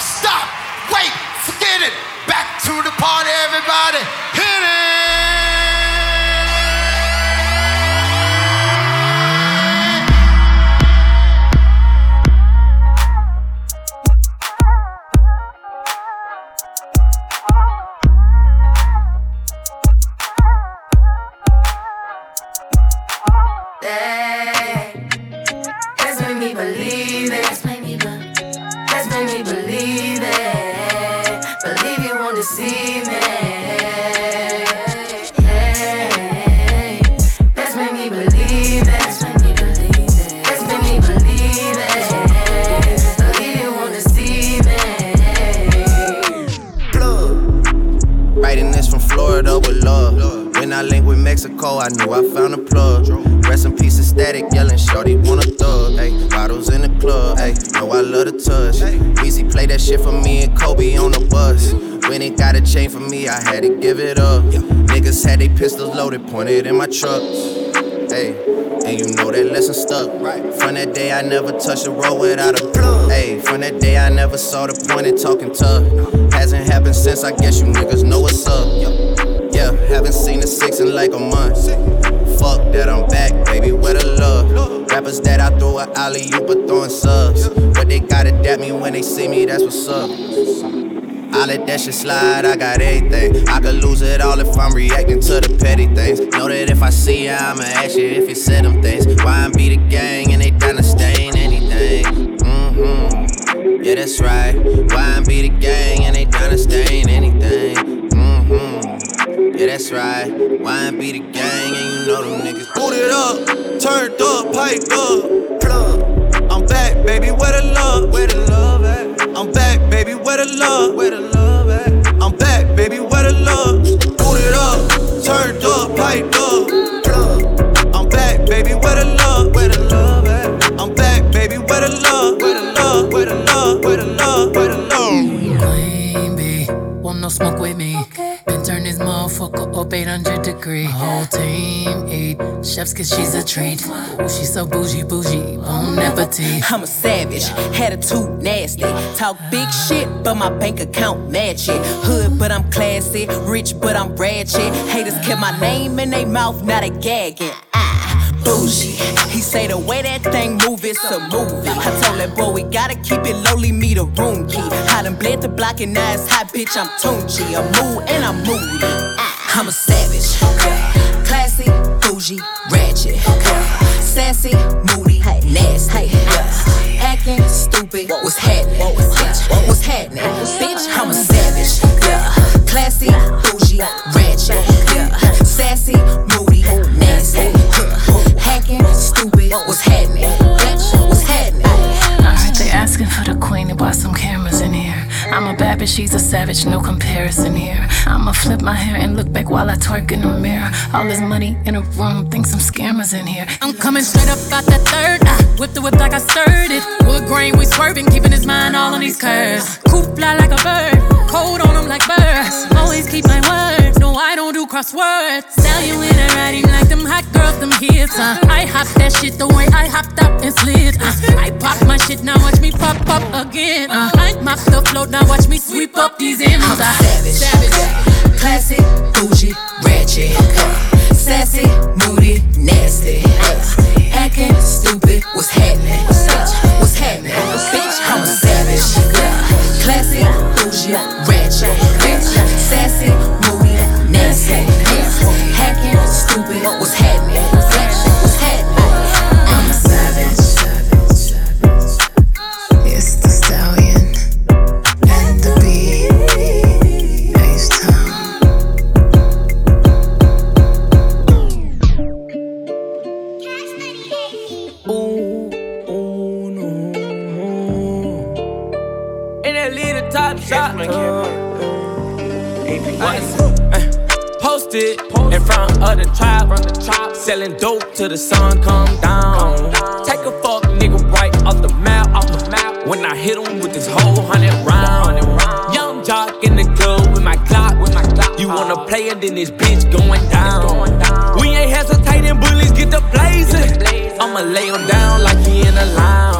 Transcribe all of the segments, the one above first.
stop, wait, loaded, pointed in my trucks. Ayy, and you know that lesson stuck. From that day, I never touched a road without a plug. Ayy, from that day, I never saw the point in talking tough. Hasn't happened since, I guess you niggas know what's up. Yeah, haven't seen a six in like a month. Fuck that, I'm back, baby, where the love? Rappers that I throw a alley you but throwing subs. But they gotta dap me when they see me, that's what's up. I let that shit slide, I got everything. I could lose it all if I'm reacting to the petty things. Know that if I see ya, I'ma ask you if you said them things. Why I'm be the gang and they down to stain anything? Mm-hmm. Yeah, that's right. Why I'm be the gang and they down to stain anything? Mm-hmm. Yeah, that's right. Why I be the gang and you know them niggas. Booted up, turned up, piped up, plug. I'm back, baby, where the love? Where the love at? I'm back, baby, where the love? Where the love at? I'm back, baby, where the love? Booted up, turned up, piped up. I'm back, baby, where the love? Where the love at? I'm back, baby, where the love? Where the love? Where the love? Where the love? Where the love? Queen bee, want no smoke with me. Up 800 degree. Whole team eat chefs cause she's a treat. Ooh, she's so bougie, bougie, bon appetit. I'm a savage, attitude nasty. Talk big shit, but my bank account match it. Hood, but I'm classy. Rich, but I'm ratchet. Haters kept my name in their mouth, now they gagging. Ah, bougie. He say the way that thing move, it's a movie. I told that boy we gotta keep it lowly, me the room key. I done bled the block and now it's hot, bitch. I'm Tunchi. I'm mood and I'm moody. I'm a savage. Classy, bougie, ratchet. Sassy, moody, nasty. Yeah. Acting stupid. What's happening? Bitch, what's happening? Bitch, I'm a savage. Yeah. Classy, bougie, ratchet. Yeah. Sassy, moody, nasty. Yeah. Hacking, stupid. What's happening? Bitch, what's happening? Alright, asking for the queen, they bought some cameras in here. I'm a bad bitch, she's a savage, no comparison here. I'ma flip my hair and look back while I twerk in the mirror. All this money in a room, think some scammers in here. I'm coming straight up out that third. I whip the whip like I stirred it. Wood grain, we swerving, keeping his mind all on these curves. Coop fly like a bird, cold on him like birds. Always keep my word, no, I don't do crosswords. Sell you in a riding like them hot girls, them hits. Uh. I hop that shit the way I hopped up and slid. Uh. I pop my shit, now watch me pop up again. Uh. I mop the float, now watch me sweep up these M's. I'm savage. savage. Classy, bougie, ratchet. Sassy, moody, nasty. Acting stupid. What's happening? Bitch, what's happening? Bitch, I'm a savage. Classy, bougie, ratchet. Sassy, moody, nasty. Hacking, stupid. What's selling dope till the sun come down. Take a fuck nigga right off the map, off the map. When I hit him with this whole hundred round. Young jock in the club with my Glock, with my Glock. You wanna play it, then this bitch going down. We ain't hesitating, bullies get the blazing. I'ma lay him down like he in a lounge.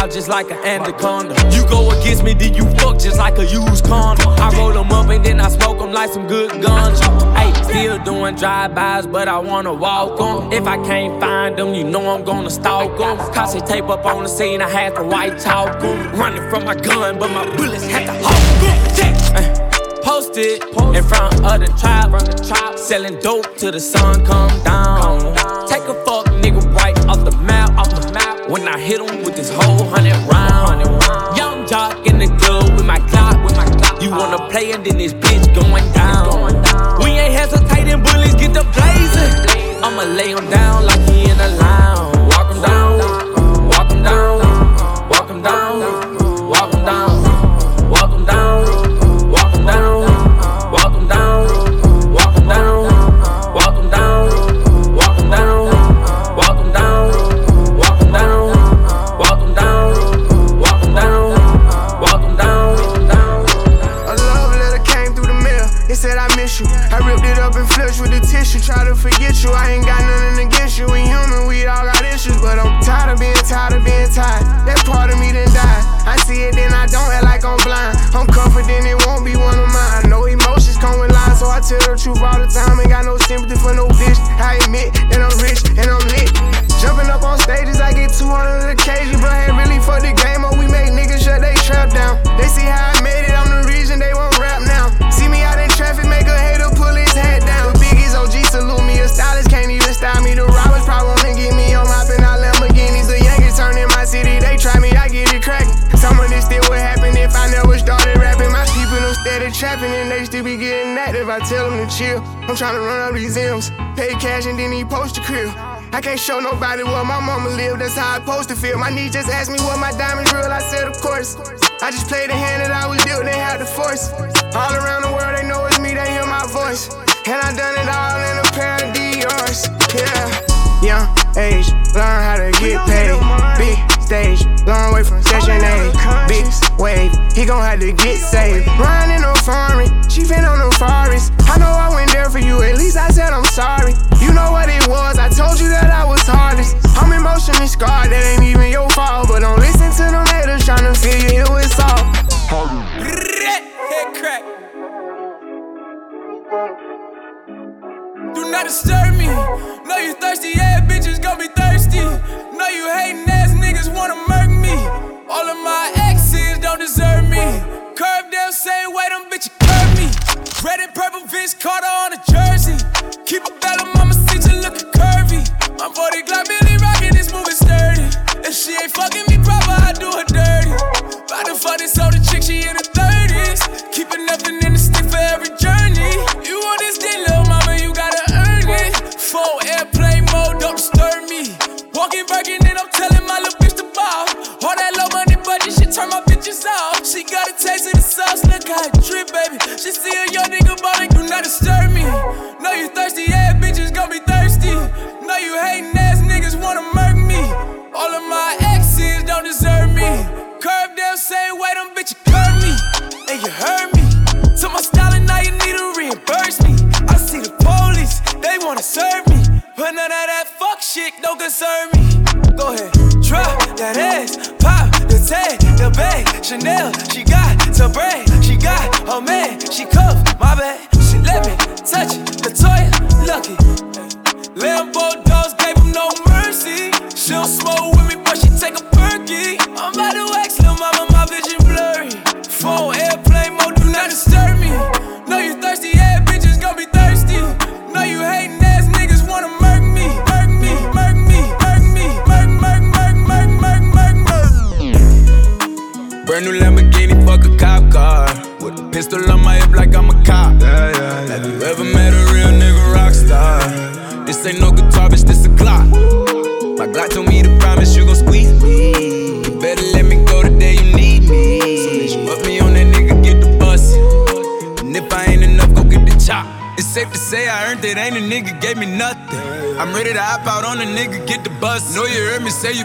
Out just like an anaconda. You go against me, then you fuck just like a used condom. I roll them up and then I smoke them like some good guns. Hey, still doing drive-bys, but I wanna walk them. If I can't find them, you know I'm gonna stalk them. They tape up on the scene, I had to white talk them. Running from my gun, but my bullets had to hold them. Posted in front of the trap, selling dope till the sun come down. Hundred round. Young jock in the club with my clock, with my clock. You wanna play and then this bitch going down. We ain't hesitating, bullies get the blazing. I'ma lay him down like he in a lounge. Active. I tell them to chill. I'm trying to run up these M's, pay cash and then he post a crib. I can't show nobody where my mama live, that's how I supposed to feel. My niece just asked me what my diamonds real, I said, of course. I just played the hand that I was dealt, they had the force. All around the world, they know it's me, they hear my voice. And I done it all in a pair of Dior's. Yeah. Young age, learn how to get paid. Big stage, long way from session A. Big wave, he gon' have to get saved. Riding on foreign, she been on the forest. I know I went there for you, at least I said I'm sorry. You know what it was, I told you that I was hardest. I'm emotionally scarred, that ain't even your fault. But don't listen to them haters tryna feel you, it was all. Head crack. Not disturb me. Know you thirsty, yeah, bitches gon' be thirsty. Know you hating ass niggas wanna murk me. All of my exes don't deserve me. Curve them same way, them bitches curve me. Red and purple Vince Carter on a jersey. Keep a bell on mama seat, you looking curvy. My 40 Glock Billy rockin', this moving sturdy. If she ain't fucking me proper, I do her dirty. About to fuck this older chick, she in her 30s. Keeping nothing in the stick for every journey. How it drip, baby. She see a young nigga ballin', do not disturb me. Know you thirsty, yeah, bitches gon' be thirsty. Know you hating ass niggas wanna murk me. All of my exes don't deserve me. Curve them same way, them bitches curve me. And you heard me. Took my style and now you need to reimburse me. I see the police, they wanna serve me. But none of that fuck shit don't concern me. Go ahead, drop that ass, pop the tag, the bag, Chanel. She cuffed my bag. She let me touch it, cop. Yeah, yeah, yeah. Have you ever met a real nigga rock star? This ain't no guitar, bitch, this a Glock. My Glock told me to promise you gon' squeeze me. You better let me go the day you need me. So bitch, put me on that nigga, get the bus. And if I ain't enough, go get the chop. It's safe to say I earned it, ain't a nigga gave me nothing. I'm ready to hop out on a nigga, get the bus. Know you heard me say you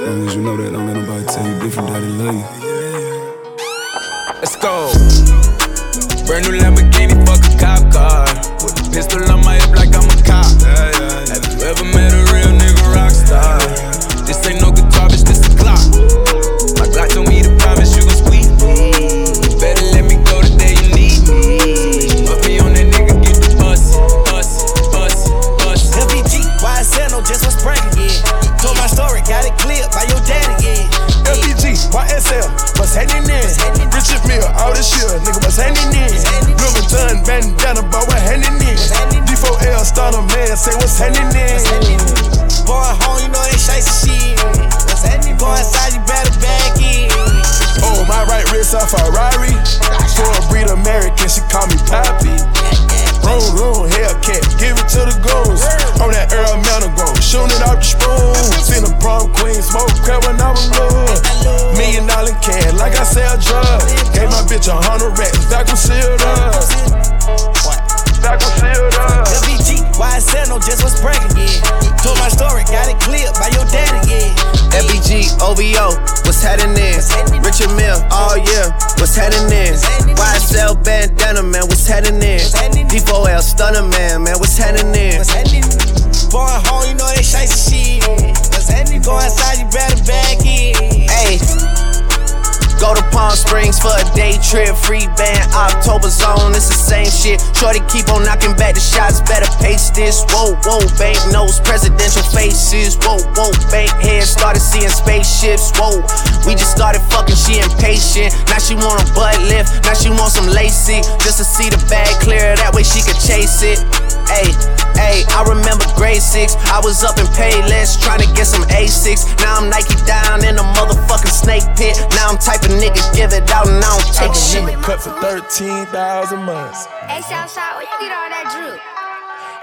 Long as you know that, don't let nobody tell you different, daddy love you. Let's go. Brand new Lamborghini, fuck a cop car. A pistol on my hip like I'm a cop. Have YSL, what's happening in? Richard Mille, all this shit, nigga, what's happening in? Louis Vuitton, bandana, but what happening in? D4L, starter man, say what's happening in? Going home, you know they shite shit. What's? Go inside, you better back in. Oh, my right wrist a Ferrari. For a breed American, she call me Pappy. Room, room, Hellcat, give it to the goons. On that Earl Manor Grove, shooting it out the spoon. Seen a prom queen, smoke crap a hundred racks, back was sealed up. Back was sealed up. LBG, YSL, no just was pranking, yeah. Told my story, got it clear by your daddy, yeah. FBG, OVO, what's happening? Richard Mille, all year, what's happening? YSL bandana, man, what's happening? D4L stunner, man, man, what's happening? What's happening? Going home, you know they shite shit. What's happening? Go inside, you better back in. Hey. Go to Palm Springs for a day trip, free band, October's Own, it's the same shit. Shorty keep on knocking back the shots, better pace this. Whoa, whoa, bank notes, presidential faces. Whoa, whoa, bank heads, started seeing spaceships. Whoa, we just started fucking, she impatient. Now she want a butt lift, now she want some lacy. Just to see the bag clear, that way she could chase it. Hey, hey, I remember grade six. I was up in Payless trying to get some A6. Now I'm Nike down in a motherfucking snake pit. Now I'm typing nigga, give it out and I don't take shit. Cut for 13,000 months. Hey, Southside, where you get all that drip?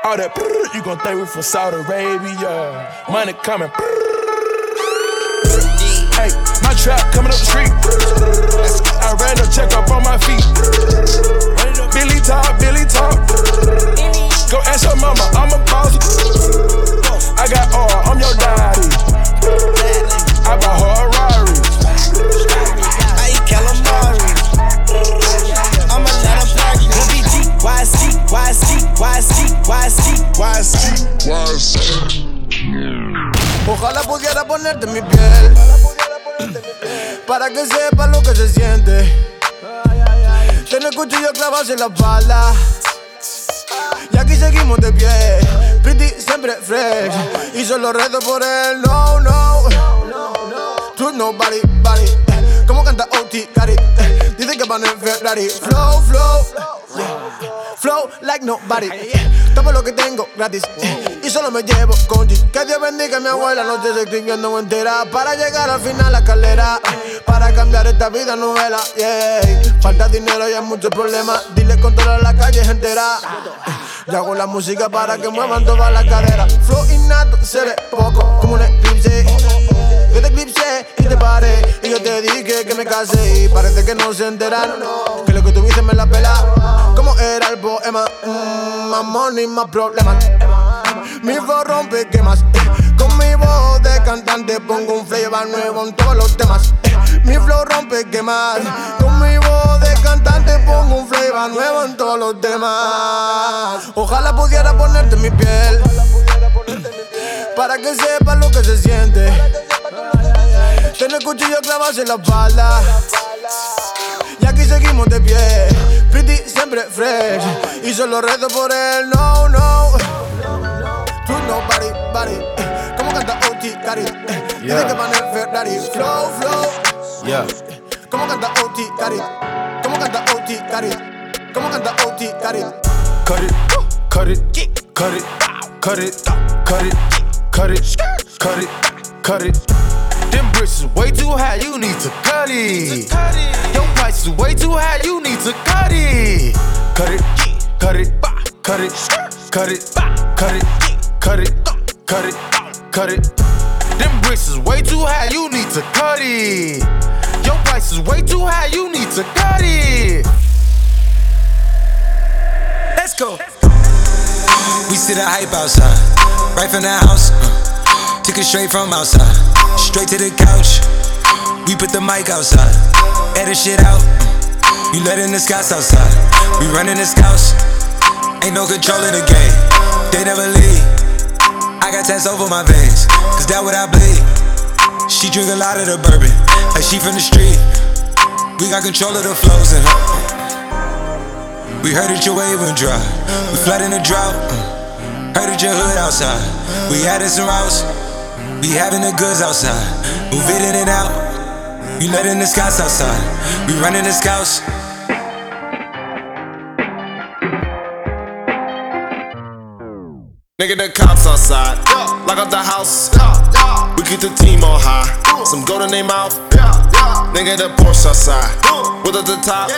All that brrr, you gon' think we from Saudi Arabia. Money coming. Hey, my trap coming up the street. I ran a check up on my feet. Billy talk, Billy talk. Go ask your mama, I'm a boss. I got all, I'm your daddy. I bought her a Rari. I eat calamari. I'ma let her park. LBG, YSG, YSG, YSG, YSG, YSG. Ojalá pudiera ponerte mi piel para que sepa lo que se siente. Tener cuchillo clavado en la espalda. Aquí seguimos de pie. Pretty siempre fresh. Y solo rezo por él. No, no. True nobody, body. Como canta OT, Cari. Dice que van en Ferrari. Flow, flow. Flow like nobody. Tomo lo que tengo gratis. Y solo me llevo con G. Que Dios bendiga a mi abuela. No se extinguiendo entera. Para llegar al final la escalera. Para cambiar esta vida novela. Falta dinero y hay muchos problemas. Dile controlar la calle entera. Yo hago la música para que muevan todas las caderas. Flow innato, se ve poco como un eclipse. Yo te eclipsé y te paré. Y yo te dije que me casé. Y parece que no se enteraron. Que lo que tuviste me la pela. Como era el poema. Mm, más money, más problemas. Mi flow rompe quemas. Con mi voz de cantante pongo un flavor nuevo en todos los temas. Mi flow rompe quemas. Con mi voz de cantante pongo un flavor nuevo en todos los temas. Ojalá pudiera ponerte en mi piel. Para que sepas lo que se siente. Tener cuchillo clavado en la espalda. Y aquí seguimos de pie. Pretty siempre fresh. Y solo rezo por él. No, no. True nobody, body. Como canta OT, Cari. Dice que van Ferrari. Flow, flow. Yeah. Como canta OT, Cari. Canta OT, Cari. Como canta OT, Cari. Cut it, cut it, cut it, cut it, cut it, cut it, cut it, cut cut it. Them bricks is way too high, you need to cut it. Your price is way too high, you need to cut it. Cut it, cut it, cut it, cut it, cut it, cut it, cut it, cut it. Them bricks is way too high, you need to cut it. Your price is way too high, you need to cut it. Let's go. We see the hype outside, right from the house. Uh, took it straight from outside, straight to the couch. We put the mic outside, edit shit out. Uh, you letting the scouts outside, we running the scouts. Ain't no control in the game, they never leave. I got tats over my veins, cause that what I bleed. She drink a lot of the bourbon, like she from the street. We got control of the flows in her. We heard that your wave went dry, we flooding the drought. Heard that your hood outside. We added some routes. We having the goods outside. Move it in and out. You letting the scouts outside. We running the scouts. Nigga, the cops outside. Lock up the house. We keep the team on high. Some gold in their mouth. Nigga, the Porsche outside. With at the top.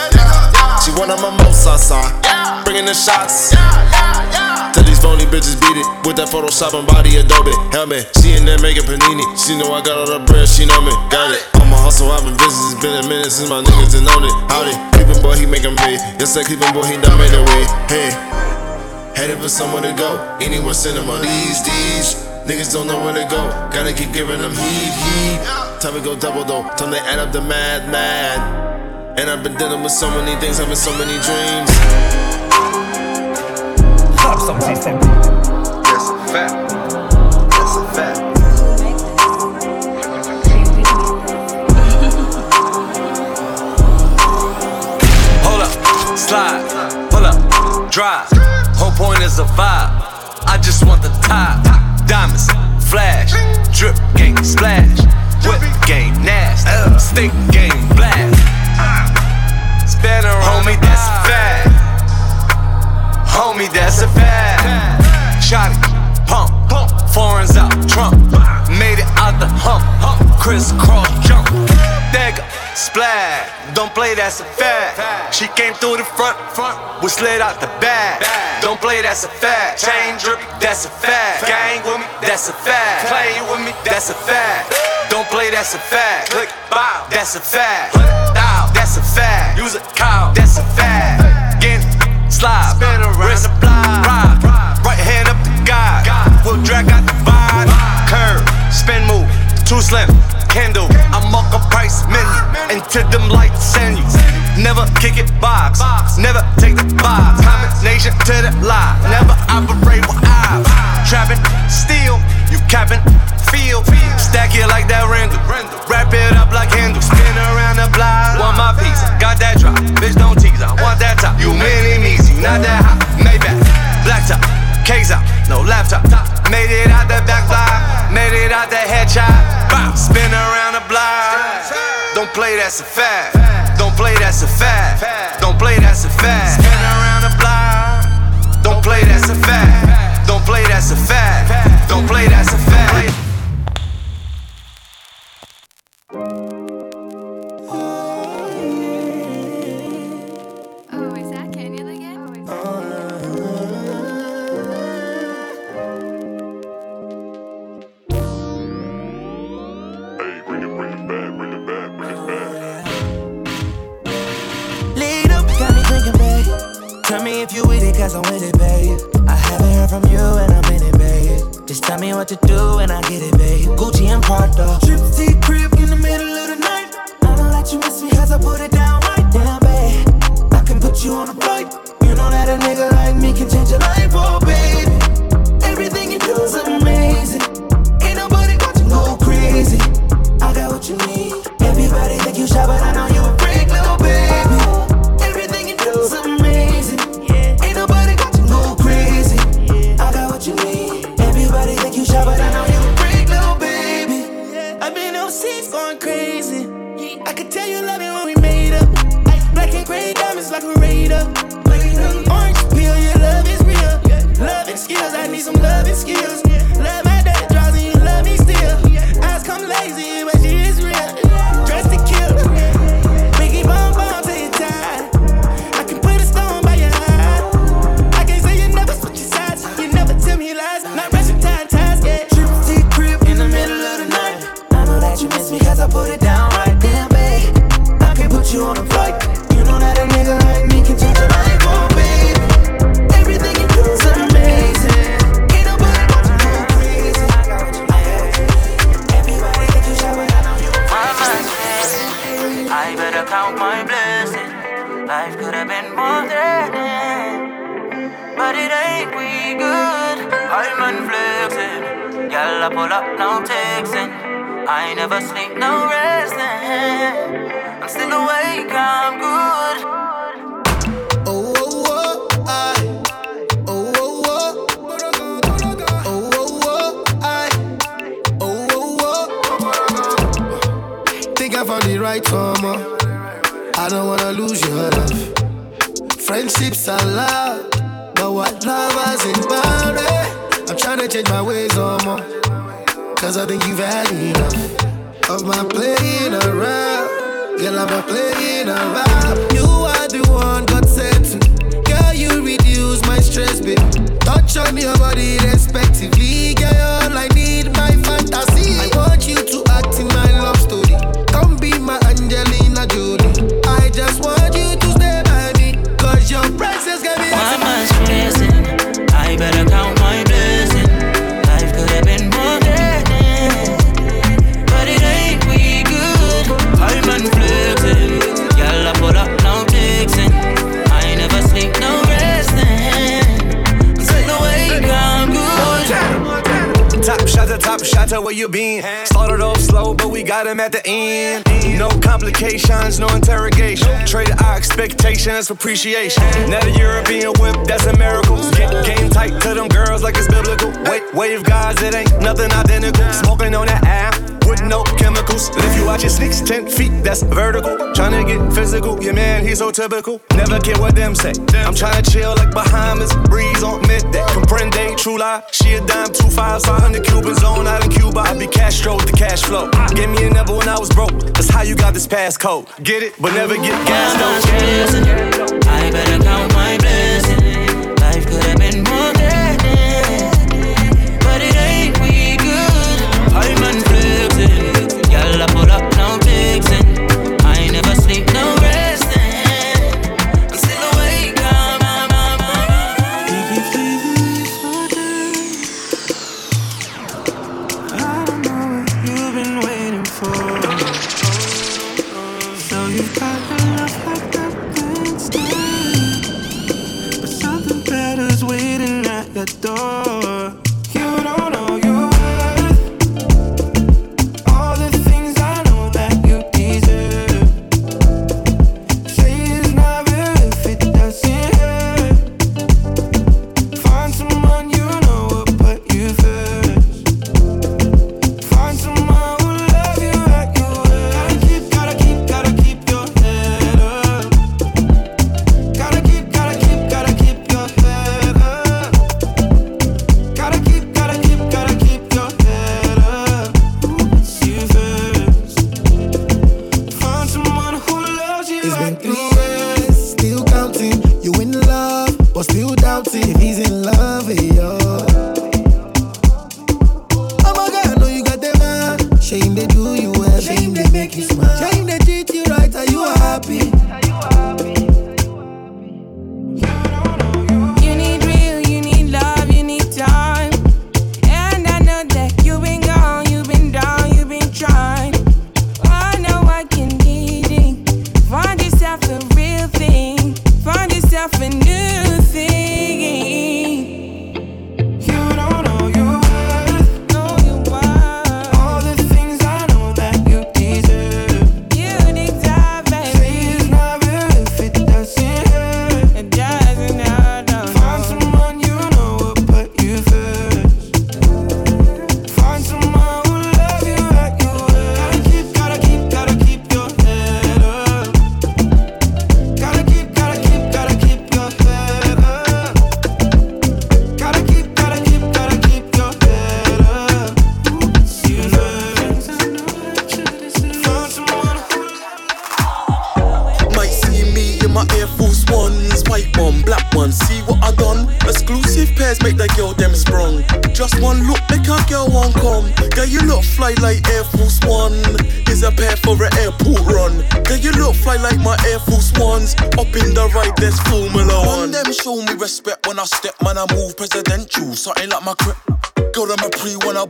She want a mimosa outside. Bringing the shots. Tell these phony bitches beat it with that Photoshop and body Adobe helmet. She in there making panini. She know I got all the bread, she know me. Got it. I'm a hustle, I've been busy. It's been a minute since my niggas done known it. Howdy, Cleveland boy, he make him pay. Yes, that Cleveland boy, he done made a way. Hey, headed for somewhere to go. Anywhere cinema. These, these. Niggas don't know where to go. Gotta keep giving them heat, heat. Time to go double though. Time to add up the mad, mad. And I've been dealing with so many things, having so many dreams. Stop some system. That's a fact. That's a fact. Hold up, slide, pull up, drive. Point is a vibe. I just want the top. Diamonds, flash, drip game, splash. Whip game, nasty. Stick game, Splash. Don't play, that's a fact. She came through the front, front. We slid out the back. Don't play, that's a fact. Chain drip, that's a fact. Gang with me, that's a fact. Play with me, that's a fact. Don't play, that's a fact. Click, bow, that's a fact. Down, that's a fact. Use a cow, that's a fact. Get slide, spin around the block. Ride, right hand up the guy. We'll drag out the vibe. Curve, spin move, too slim. Handle, I mark a price menu into them lights send you. Never kick it box, never take the box. Combination to the lie, never operate with eyes. Trapping, steal, you capping, feel. Stack it like that Randall, wrap it up like handle. Spin around the block, want my piece, got that drop. Bitch, don't tease, I want that top. You mini me, not that hot. Maybach, black top, Out, no laptop. Made it out the back block, made it out the headshot. Bow, spin around the block. Don't play, that's a fact. Don't play, that's a fact. Don't play, that's a fact. got him at the end. No complications, no interrogation. Trade our expectations for appreciation. Now the European whip, that's a miracle. Get game tight to them girls like it's biblical. Wait, wave guys, it ain't nothing identical. Smoking on that app with no chemicals. And if you watch your sneaks 10 feet, that's vertical. Tryna get physical, yeah, man, he's so typical. Never care what them say. I'm tryna chill like Bahamas, breeze on midday. Comprende, true lie. She a dime, two fives, 500 Cubans on out in Cuba. I be Castro with the cash flow. Give me a number when I was broke. That's how you got this passcode. Get it, but never get gas, though. I better count my blessings.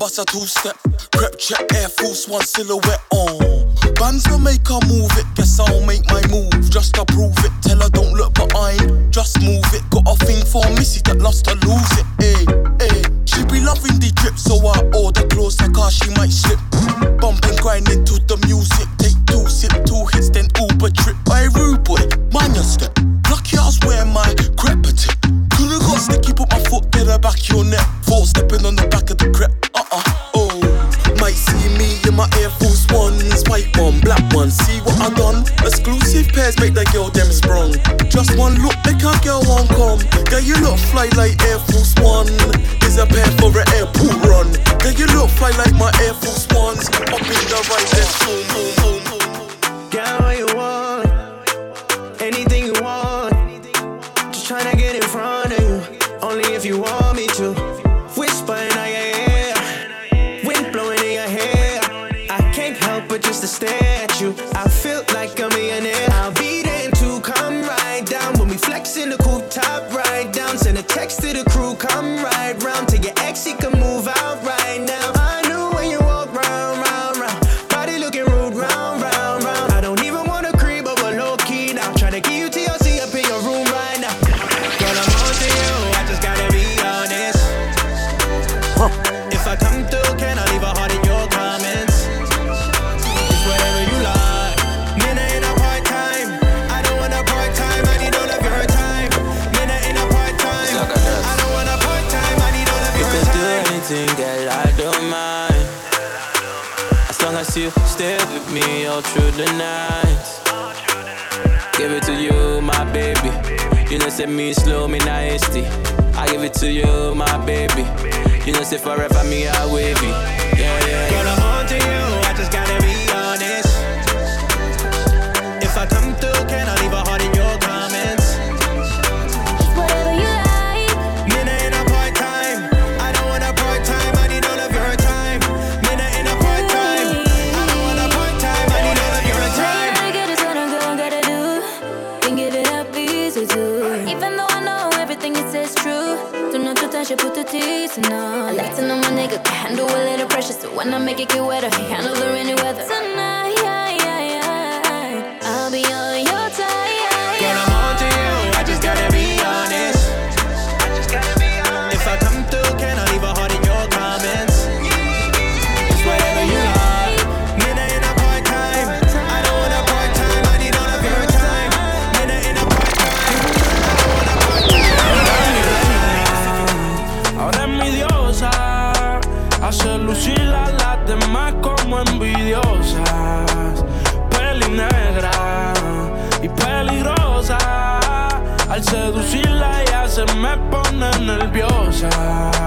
plus a two step. Prep check Air Force One silhouette on. Bands will make her move it. Guess I'll make my move just to prove it. Tell her don't look behind, just move it. Got a thing for Missy that loves to lose it. Hey, hey, She be loving the drip, so I order clothes like how she might slip. Bump and grind into the music. Take two sip, two hits, then Uber trip. By rude boy, mind your step. Lucky I was wearing my crepe Coulda got sticky, put my foot to the back your neck. Give it to you, my baby. You know, say me slow, me nasty. I give it to you, my baby. You know, say forever, me I'll Yeah, yeah, yeah. make it get wetter. Handle the rainy weather. closure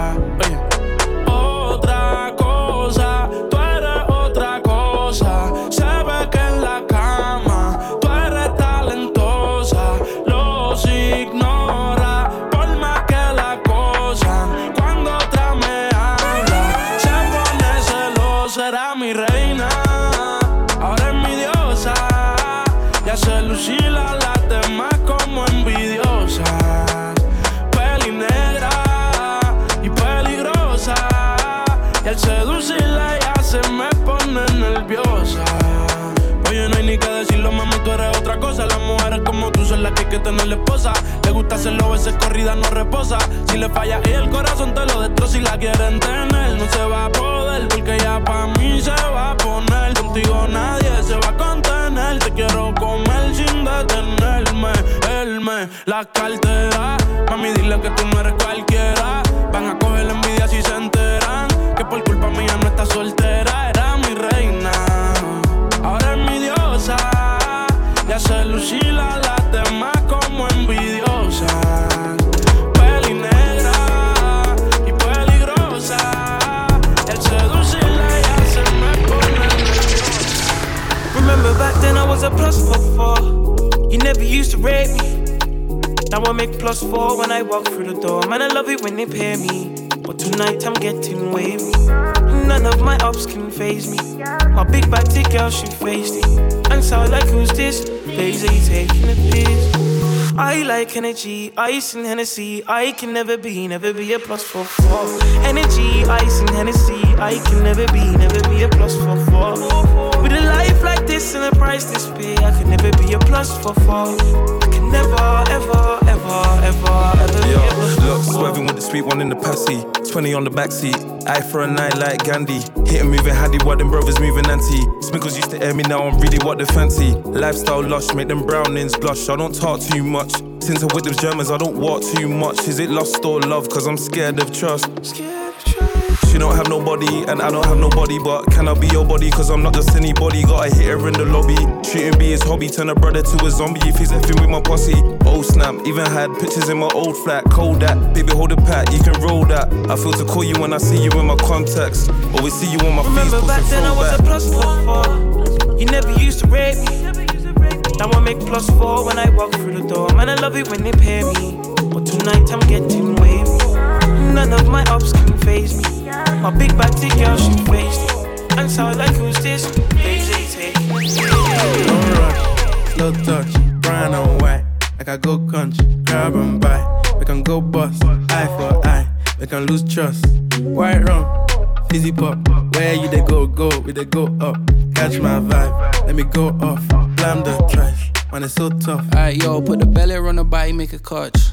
que tener esposa. Le gusta hacerlo, veces corrida no reposa. Si le falla y el corazón te lo destroza si la quieren tener. No se va a poder porque ya pa' mí se va a poner. Contigo nadie se va a contener. Te quiero comer sin detenerme. Él me la cartera. Mami, dile que tú no eres cualquiera. Van a coger la envidia si se enteran. Que por culpa mía no está soltera. Era mi reina. Ahora es mi diosa. Ya se lucila las demás. Remember back then I was a plus four never used to me. Now I plus four when I walk through the door. Man, I love it when they pay me. But tonight I'm getting. None of my ups can phase me. My big bad girl, she faced it. And so like, who's this? Lazy taking a piss. I like energy, ice and Hennessy. I can never be, never be a plus for four. Energy, ice and Hennessy. I can never be, never be a plus for four. With a life like this and a price this big, I could never be a plus for four. Never, ever, ever, ever, ever Yo, be a plus look, swerving with the sweet one in the passy. 20 on the backseat. Eye for a night like Gandhi. Hitting moving handy, what them brothers moving anti. Sminkles used to air me, now I'm really what they fancy. Lifestyle lush, make them brownings blush. I don't talk too much. Since I'm with them Germans, I don't walk too much. Is it lust or love? Cause I'm scared of trust. She don't have nobody, and I don't have nobody. But can I be your body? Cause I'm not just anybody. Gotta hit her in the lobby. Shooting be his hobby. Turn a brother to a zombie if he's effing with my posse. Oh snap, even had pictures in my old flat. Cold that, baby, hold a pat, you can roll that. I feel to call you when I see you in my contacts. Always see you on my Remember Facebook back then I was a plus four, four. You never used to rate me. Now I make plus four when I walk through the door. Man, I love it when they pay me. But tonight I'm getting wavy. None of my ups can phase me. My big body girl, she faced it. And so like, who's this? Lazy taking Don't rush, slow touch, brown and white. Like I go country, grab and buy. We can go bust, eye for eye. We can lose trust. White rum, fizzy pop. Where you they go, go, we they go up. Catch my vibe, let me go off. Blam the trash, man, it's so tough. Alright, yo, put the belly on the body, make a catch.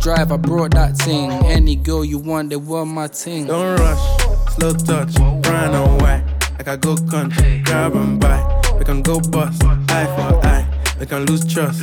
drive, I brought that thing. Any girl you want, they want my ting. Don't rush, slow touch, brown and white. I go country, grab and buy. We can go bust, eye for eye. We can lose trust.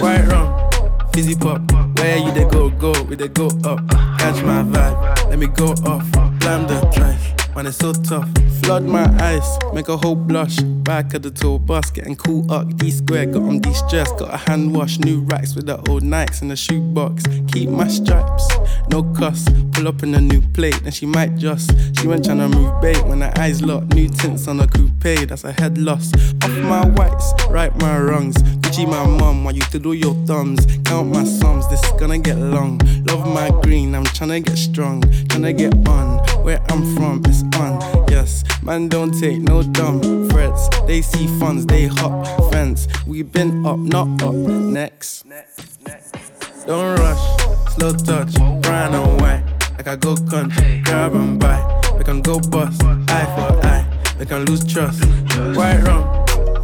White rum, fizzy pop. Where you they go, go, we they go up. Catch my vibe, let me go off. Blam the trash, man, it's so tough. Flood my eyes, make a whole blush. Back of the tour bus, getting cool up. D square, got on de stress. Got a hand wash, new racks with the old Nikes in the shoebox. Keep my stripes, no cuss. Pull up in a new plate, then she might just. She went tryna move bait when her eyes locked. New tints on a coupe, that's a head loss. Off my whites, right my wrongs. Gucci my mum, while you do your thumbs. Count my sums, this is gonna get long. Love my green, I'm tryna get strong. Tryna get on, where I'm from, it's on. Yes, man, don't take no dumb threats. They see funds, they hop fence. We been up, not up. Next. Don't rush, slow touch, brown and white. Like I go country, grab and buy. We can go bust, eye for eye. We can lose trust. White rum,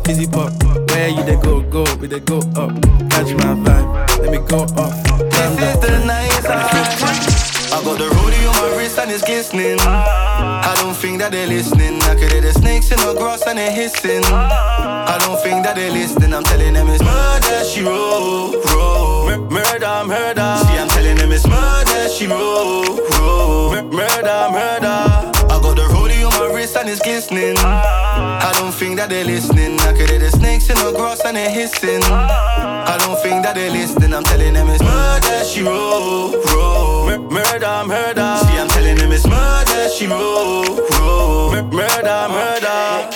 fizzy pop. Where you they go, go, we they go up. Catch my vibe, let me go off. This is the night I got the rollie on my wrist and it's glistening. I don't think that they're listening. I could hear the snakes in the grass and they're hissing. I don't think that they're listening. I'm telling them it's murder, she roll, roll. Murder, murder. See, I'm telling them it's murder, she roll, roll. Murder, murder. I got the rollie on my wrist and it's glistening. I don't think that they're listening. I could hear the snakes in the grass and they're hissing. I don't think that they're listening. I'm telling them it's murder, she roll, roll. Mur- Murder, murder. See, I'm telling them it's murder, she roll, roll. Mur- Murder, murder.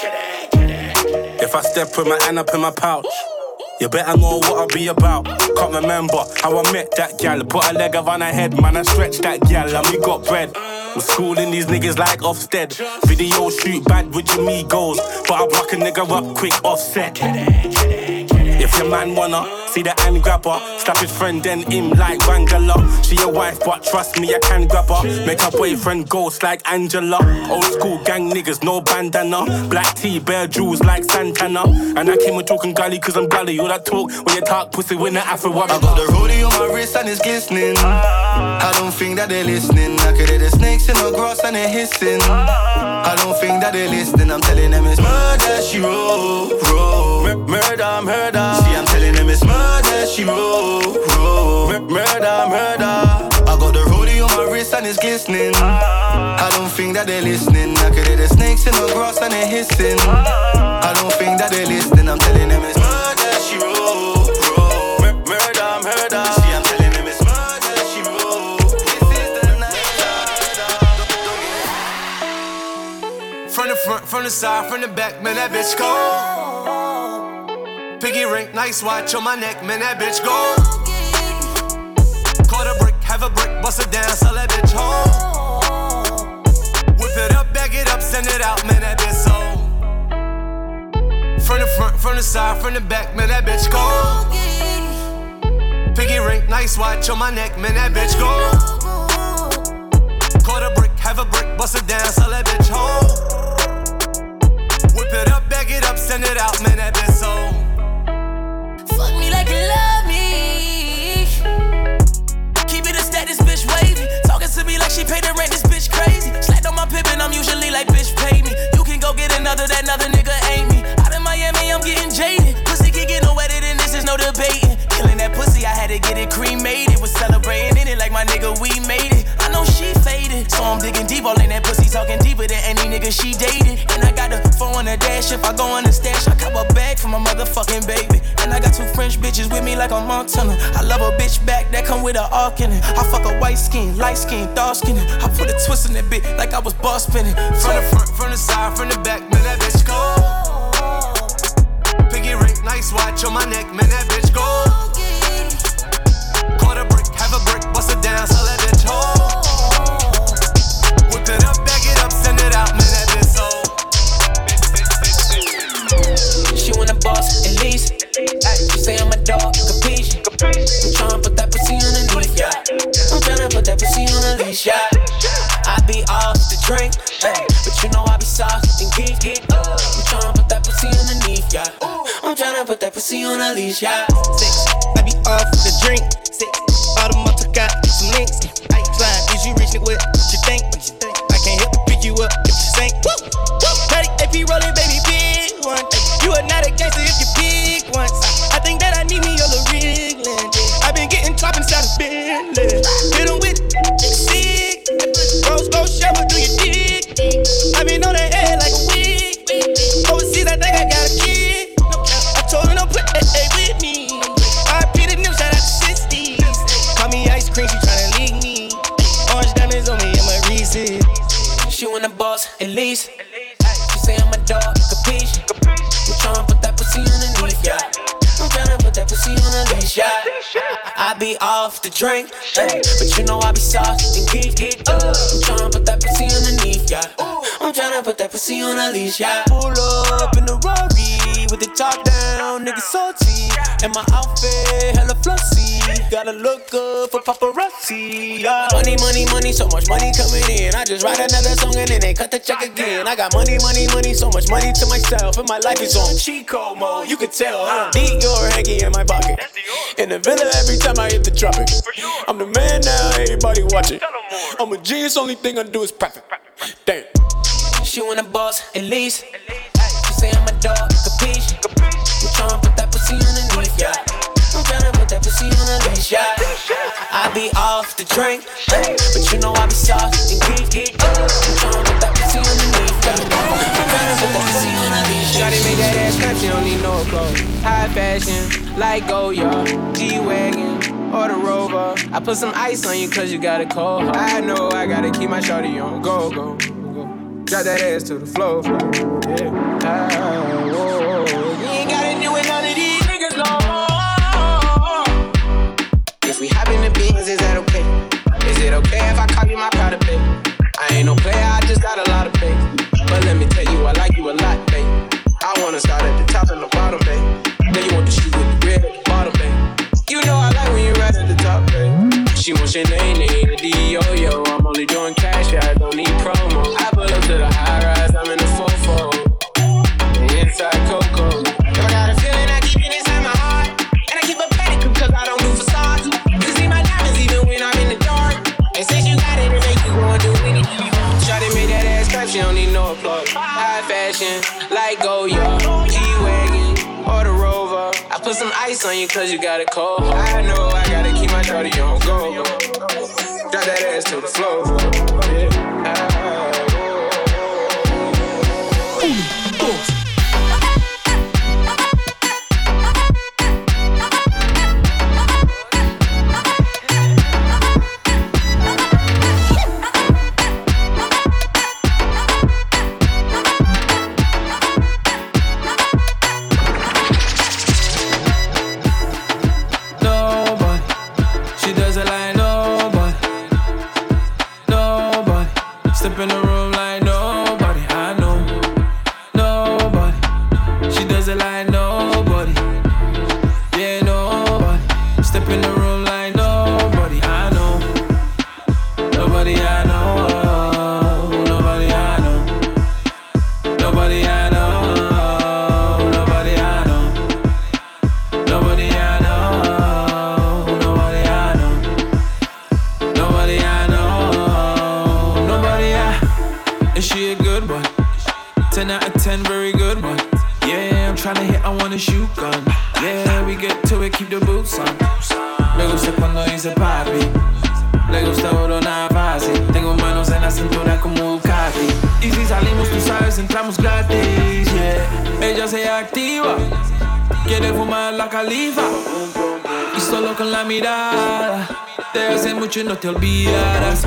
If I step with my hand up in my pouch, you better know what I be about. Can't remember how I met that gal. Put a leg around her head, man, I stretch that gal, and we got bread. I'm schooling these niggas like Ofsted. Video shoot bad with your amigos, but I rock a nigga up quick offset. If your man wanna see the hand grabber, slap his friend then him like Wangala. She your wife, but trust me, I can grab her. Make her boyfriend ghost like Angela. Old school gang niggas, no bandana. Black tea, bare jewels like Santana. And I came with talking gully cause I'm gully. All that talk when you talk pussy when the Afro I got the rollie on my wrist and it's glistening. I don't think that they're listening. I could hear the snakes in the grass and they're hissing. I don't think that they're listening. I'm telling them it's murder, she roll, roll. Mur- Murder, murder. See, I'm telling them it's murder, murder, she roll, roll. Murder, murder. I got the rodeo on my wrist and it's glistening. I don't think that they're listening. I could hear the snakes in the grass and they're hissing. I don't think that they're listening. I'm telling them it's murder, she roll, roll. Murder, murder. See, I'm telling them it's murder, she. This is. From the front, from the side, from the back, man, that bitch cold. Piggy ring, nice watch on my neck, man, that bitch go. Caught a brick, have a brick, bust it down, sell that bitch home. Whip it up, bag it up, send it out, man, that bitch so. From the front, from the side, from the back, man, that bitch go. Piggy ring, nice watch on my neck, man, that bitch go. Pussy on the leash, yeah. Pull up in the Rari with the top down, nigga salty. And my outfit hella flossy. Gotta look good for paparazzi. Yeah. Money, money, money, so much money coming in. I just write another song and then they cut the check again. I got money, money, money, so much money to myself, and my life is on Chico mode. You could tell, huh? Dior hanky in my pocket. In the villa every time I hit the tropic. I'm the man now, everybody watching. I'm a genius, only thing I do is profit. Damn. She want a boss, at least. She say I'm a dog, capiche. I'm tryna put that pussy underneath, yeah. I'm tryna put that pussy on the leash, yeah. I be off the drink, but you know I be soft and geek. I'm tryna put that pussy underneath, yeah. I'm tryna put that pussy on the leash. Shawty make that ass clap, she don't need no clothes. High fashion, like Goyard, G-Wagon, or the Rover. I put some ice on you cause you got a cold. I know I gotta keep my shawty on go, go. Drop that ass to the floor, floor. Yeah. Ah, whoa, whoa. You ain't gotta do it none of these niggas no more. If we hop in the beans, is that okay? Is it okay if I call you my pride, babe? I ain't no player, I just got a lot of faith. But let me tell you, I like you a lot, babe. I wanna start at the top and the bottom, babe. Then you want the shoe with the red at the bottom, babe. You know I like when you right at the top, babe. She wants your name, the D-O-Yo. I'm only doing cash, yeah, I don't need promo. On you cause you got it cold. I know I gotta keep my shorty on go. Drop that ass to the floor. No te olvidarás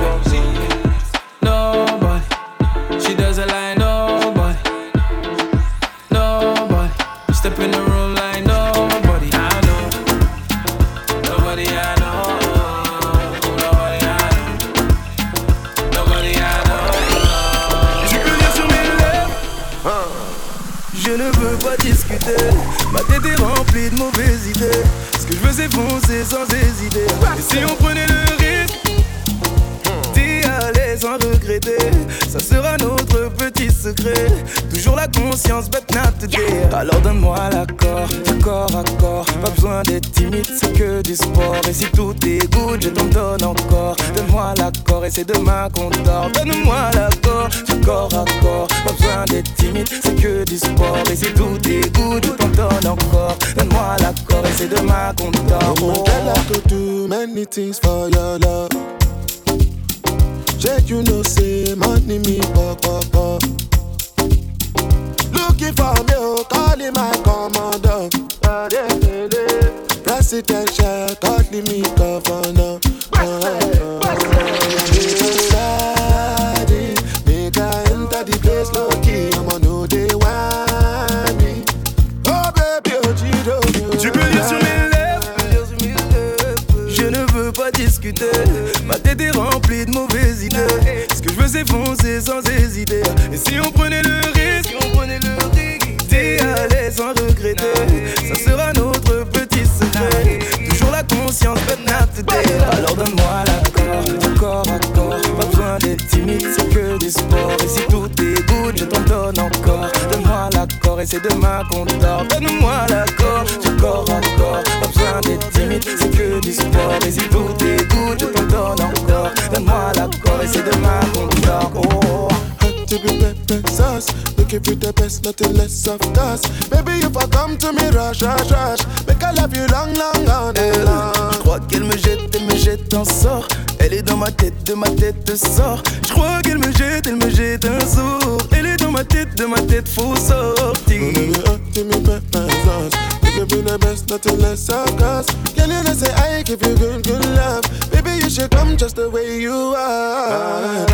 demain qu'on Ma tête est remplie de mauvaises idées. Ce que je veux c'est foncer sans hésiter. Et si on prenait le risque D'y aller sans regretter. Ça sera notre petit secret. Toujours la conscience but not today Alors donne-moi l'accord Du corps à Pas besoin d'être timide c'est que du sport Et si tout est good je t'en donne encore Et c'est demain qu'on dort. Donne-moi l'accord Du corps à corps. Pas besoin d'être timide c'est que du sport. Et si tout est good je t'en donne encore. Donne-moi l'accord et c'est demain qu'on dort. Oh. To be pepper sauce. Looking for the best, nothing less of us. Baby, if I come to me, rush, rush, rush. Make I love you long, long, all day long. Je crois qu'elle me jette, elle me jette un sort. Elle est dans ma tête, de ma tête sort. Je crois qu'elle me jette, elle me jette un sort. Elle est dans ma tête, de ma tête faut sortir. Looking for the best, nothing less of us. Girl, you say I give you good, good love. Baby, you should come just the way you are.